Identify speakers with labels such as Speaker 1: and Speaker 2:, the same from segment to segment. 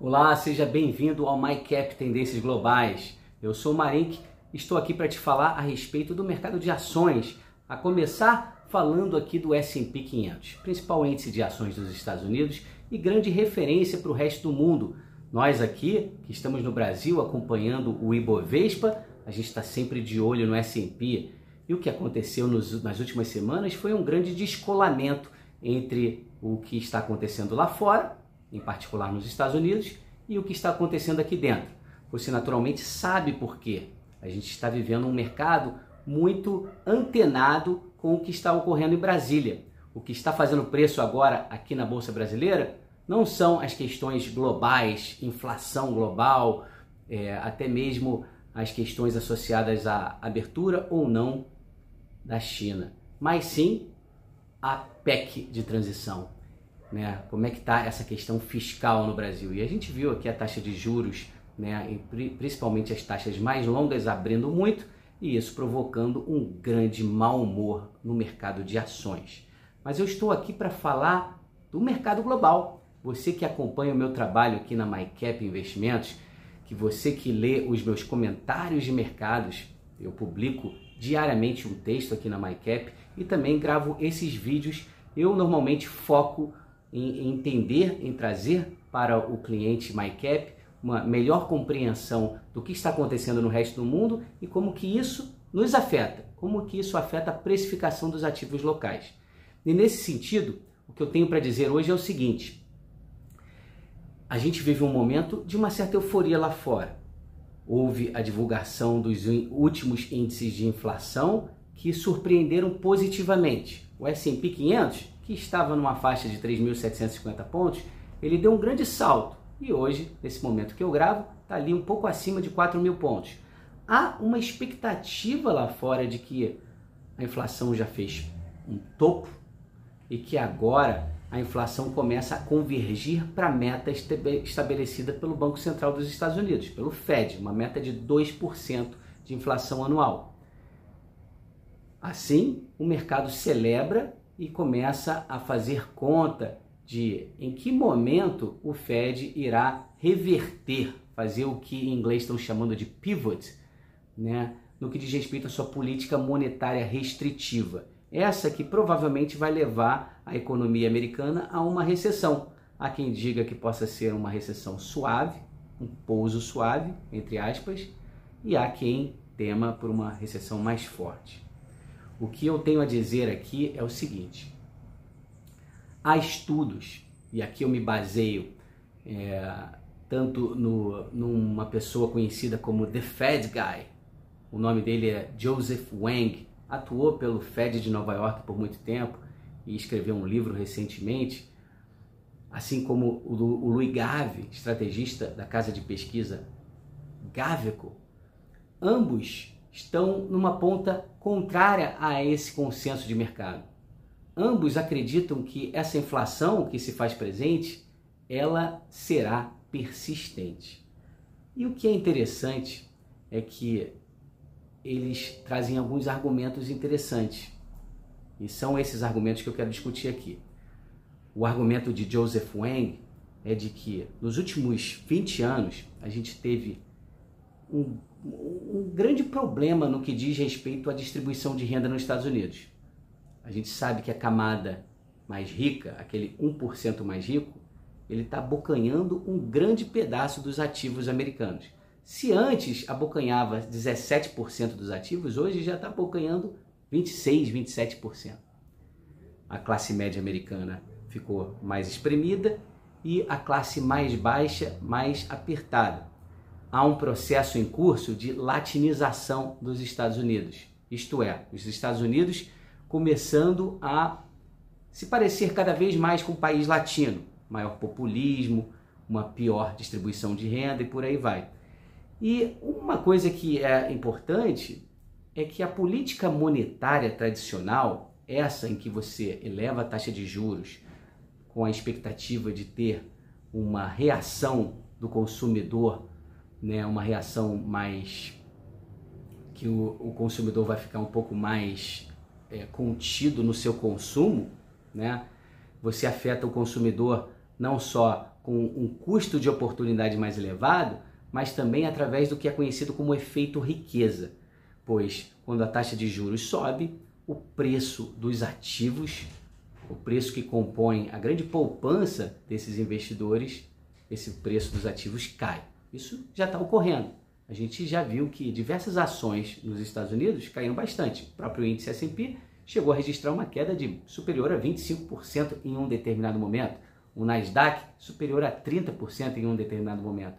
Speaker 1: Olá, seja bem-vindo ao MyCap Tendências Globais. Eu sou o Marink, estou aqui para te falar a respeito do mercado de ações, a começar falando aqui do S&P 500, principal índice de ações dos Estados Unidos e grande referência para o resto do mundo. Nós aqui, que estamos no Brasil acompanhando o Ibovespa, a gente está sempre de olho no S&P. E o que aconteceu nos, nas últimas semanas foi um grande descolamento entre o que está acontecendo lá fora em particular nos Estados Unidos, e o que está acontecendo aqui dentro. Você naturalmente sabe por quê. A gente está vivendo um mercado muito antenado com o que está ocorrendo em Brasília. O que está fazendo preço agora aqui na Bolsa Brasileira não são as questões globais, inflação global, é, até mesmo as questões associadas à abertura ou não da China, mas sim a PEC de transição, né? Como é que está essa questão fiscal no Brasil? E a gente viu aqui a taxa de juros, né? principalmente as taxas mais longas abrindo muito e isso provocando um grande mau humor no mercado de ações. Mas eu estou aqui para falar do mercado global. Você que acompanha o meu trabalho aqui na MyCap Investimentos, que você que lê os meus comentários de mercados, eu publico diariamente um texto aqui na MyCap e também gravo esses vídeos. Eu normalmente foco em entender, em trazer para o cliente MyCap uma melhor compreensão do que está acontecendo no resto do mundo e como que isso nos afeta, como que isso afeta a precificação dos ativos locais. E nesse sentido, o que eu tenho para dizer hoje é o seguinte: a gente vive um momento de uma certa euforia lá fora. Houve a divulgação dos últimos índices de inflação que surpreenderam positivamente. O S&P 500 que estava numa faixa de 3.750 pontos, ele deu um grande salto e hoje, nesse momento que eu gravo, está ali um pouco acima de 4 mil pontos. Há uma expectativa lá fora de que a inflação já fez um topo e que agora a inflação começa a convergir para a meta estabelecida pelo Banco Central dos Estados Unidos, pelo Fed, uma meta de 2% de inflação anual. Assim, o mercado celebra e começa a fazer conta de em que momento o Fed irá reverter, fazer o que em inglês estão chamando de pivot, né, no que diz respeito à sua política monetária restritiva. Essa que provavelmente vai levar a economia americana a uma recessão. Há quem diga que possa ser uma recessão suave, um pouso suave, entre aspas, e há quem tema por uma recessão mais forte. O que eu tenho a dizer aqui é o seguinte: há estudos, e aqui eu me baseio é, tanto no, numa pessoa conhecida como The Fed Guy, o nome dele é Joseph Wang, atuou pelo Fed de Nova York por muito tempo e escreveu um livro recentemente, assim como o, o Louis Gave, estrategista da casa de pesquisa Gaveco, ambos estão numa ponta contrária a esse consenso de mercado. Ambos acreditam que essa inflação que se faz presente, ela será persistente. E o que é interessante é que eles trazem alguns argumentos interessantes. E são esses argumentos que eu quero discutir aqui. O argumento de Joseph Wang é de que nos últimos 20 anos a gente teve um um grande problema no que diz respeito à distribuição de renda nos Estados Unidos. A gente sabe que a camada mais rica, aquele 1% mais rico, ele está abocanhando um grande pedaço dos ativos americanos. Se antes abocanhava 17% dos ativos, hoje já está abocanhando 26%, 27%. A classe média americana ficou mais espremida e a classe mais baixa mais apertada há um processo em curso de latinização dos Estados Unidos. Isto é, os Estados Unidos começando a se parecer cada vez mais com o país latino, maior populismo, uma pior distribuição de renda e por aí vai. E uma coisa que é importante é que a política monetária tradicional, essa em que você eleva a taxa de juros com a expectativa de ter uma reação do consumidor né, uma reação mais que o, o consumidor vai ficar um pouco mais é, contido no seu consumo, né? Você afeta o consumidor não só com um custo de oportunidade mais elevado, mas também através do que é conhecido como efeito riqueza, pois quando a taxa de juros sobe, o preço dos ativos, o preço que compõe a grande poupança desses investidores, esse preço dos ativos cai. Isso já está ocorrendo. A gente já viu que diversas ações nos Estados Unidos caíram bastante. O próprio índice S&P chegou a registrar uma queda de superior a 25% em um determinado momento. O Nasdaq superior a 30% em um determinado momento.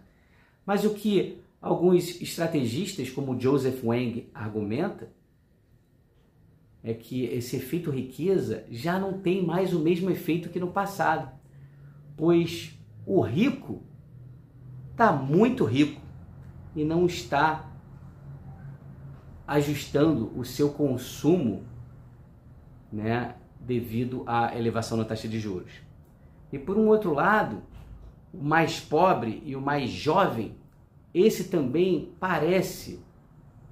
Speaker 1: Mas o que alguns estrategistas, como Joseph Wang, argumenta é que esse efeito riqueza já não tem mais o mesmo efeito que no passado, pois o rico está muito rico e não está ajustando o seu consumo né, devido à elevação da taxa de juros. E por um outro lado, o mais pobre e o mais jovem, esse também parece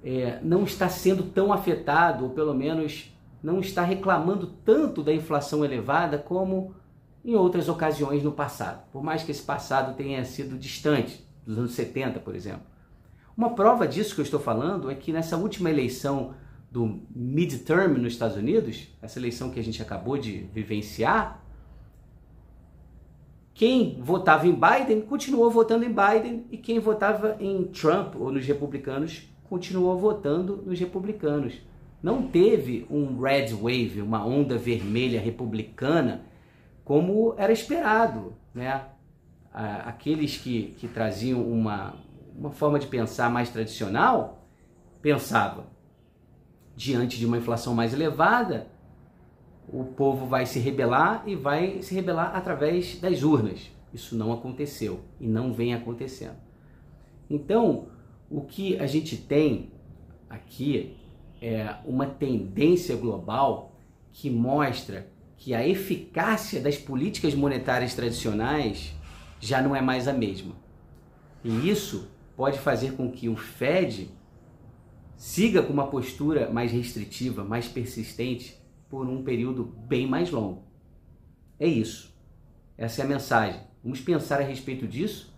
Speaker 1: é, não está sendo tão afetado, ou pelo menos não está reclamando tanto da inflação elevada como em outras ocasiões no passado, por mais que esse passado tenha sido distante, dos anos 70, por exemplo. Uma prova disso que eu estou falando é que nessa última eleição do midterm nos Estados Unidos, essa eleição que a gente acabou de vivenciar, quem votava em Biden continuou votando em Biden e quem votava em Trump ou nos republicanos continuou votando nos republicanos. Não teve um red wave, uma onda vermelha republicana, como era esperado. Né? Aqueles que, que traziam uma, uma forma de pensar mais tradicional pensavam, diante de uma inflação mais elevada, o povo vai se rebelar e vai se rebelar através das urnas. Isso não aconteceu e não vem acontecendo. Então, o que a gente tem aqui é uma tendência global que mostra que a eficácia das políticas monetárias tradicionais já não é mais a mesma. E isso pode fazer com que o Fed siga com uma postura mais restritiva, mais persistente por um período bem mais longo. É isso. Essa é a mensagem. Vamos pensar a respeito disso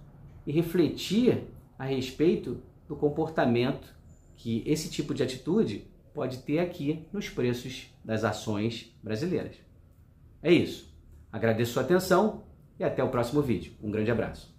Speaker 1: e refletir a respeito do comportamento que esse tipo de atitude pode ter aqui nos preços das ações brasileiras. É isso. Agradeço sua atenção e até o próximo vídeo. Um grande abraço.